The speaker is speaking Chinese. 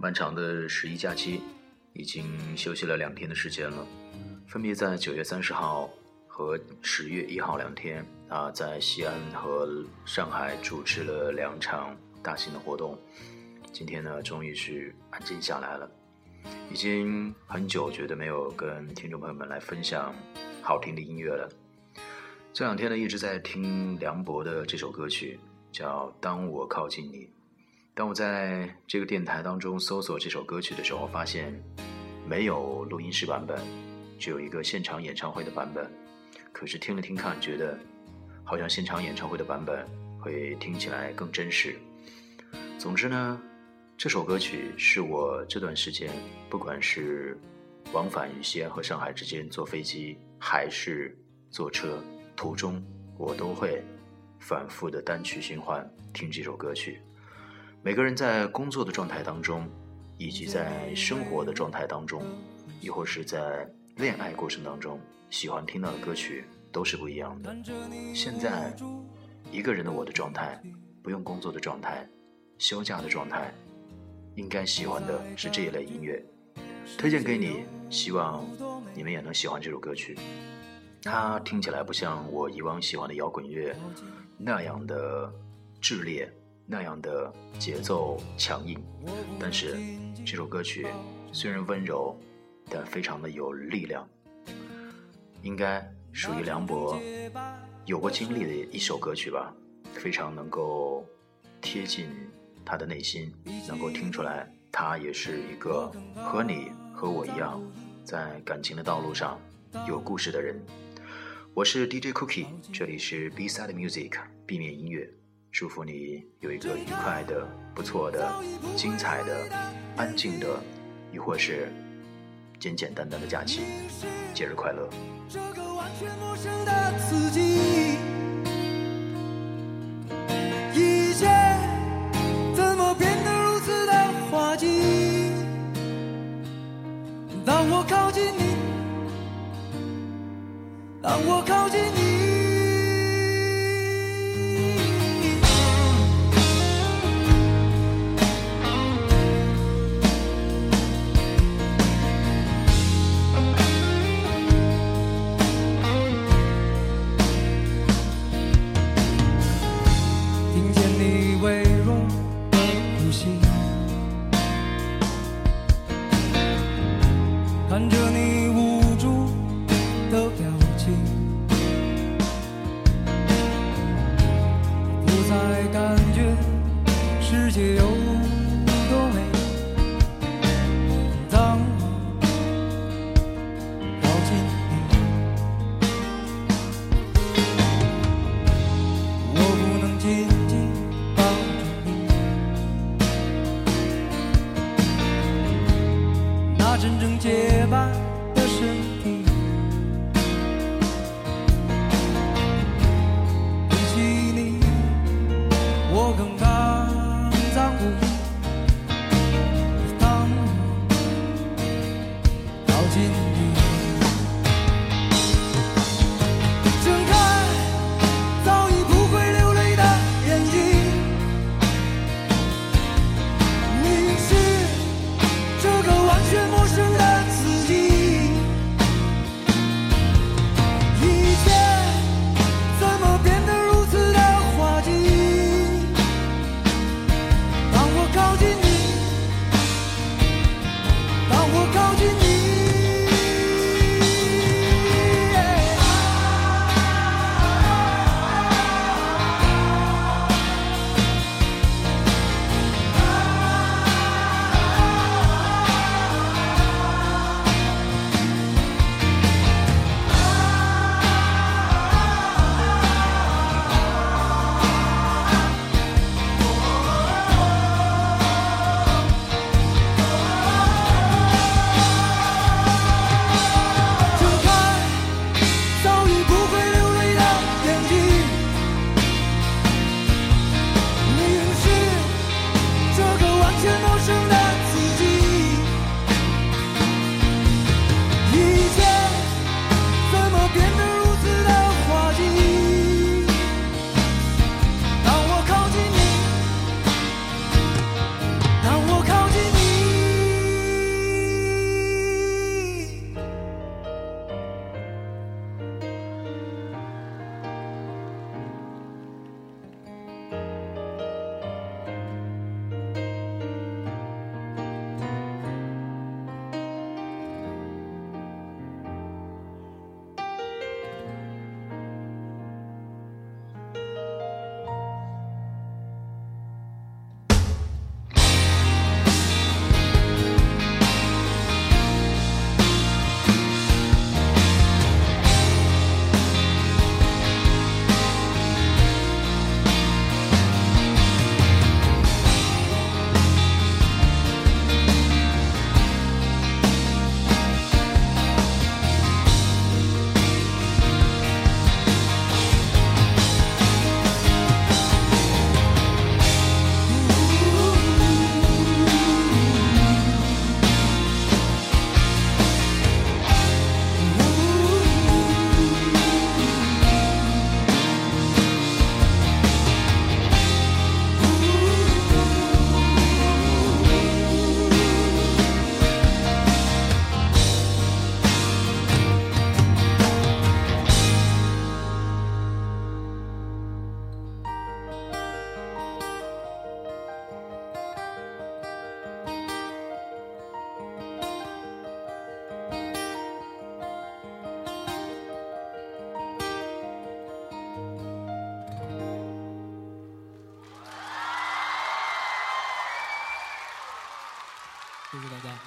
漫长的十一假期已经休息了两天的时间了，分别在九月三十号和十月一号两天啊，在西安和上海主持了两场大型的活动。今天呢，终于是安静下来了，已经很久觉得没有跟听众朋友们来分享好听的音乐了。这两天呢，一直在听梁博的这首歌曲，叫《当我靠近你》。当我在这个电台当中搜索这首歌曲的时候，发现没有录音室版本，只有一个现场演唱会的版本。可是听了听看，觉得好像现场演唱会的版本会听起来更真实。总之呢，这首歌曲是我这段时间，不管是往返于西安和上海之间坐飞机，还是坐车途中，我都会反复的单曲循环听这首歌曲。每个人在工作的状态当中，以及在生活的状态当中，亦或是在恋爱过程当中，喜欢听到的歌曲都是不一样的。现在，一个人的我的状态，不用工作的状态，休假的状态，应该喜欢的是这一类音乐。推荐给你，希望你们也能喜欢这首歌曲。它听起来不像我以往喜欢的摇滚乐那样的炽烈。那样的节奏强硬，但是这首歌曲虽然温柔，但非常的有力量，应该属于梁博有过经历的一首歌曲吧，非常能够贴近他的内心，能够听出来他也是一个和你和我一样，在感情的道路上有故事的人。我是 DJ Cookie，这里是 B-side music，避免音乐。祝福你有一个愉快的、不错的、精彩的、安静的，亦或是简简单单的假期，节日快乐。这个完全陌生的刺激，一切怎么变得如此的滑稽？当我靠近你，当我靠近你。years ago. 今夜谢谢大家。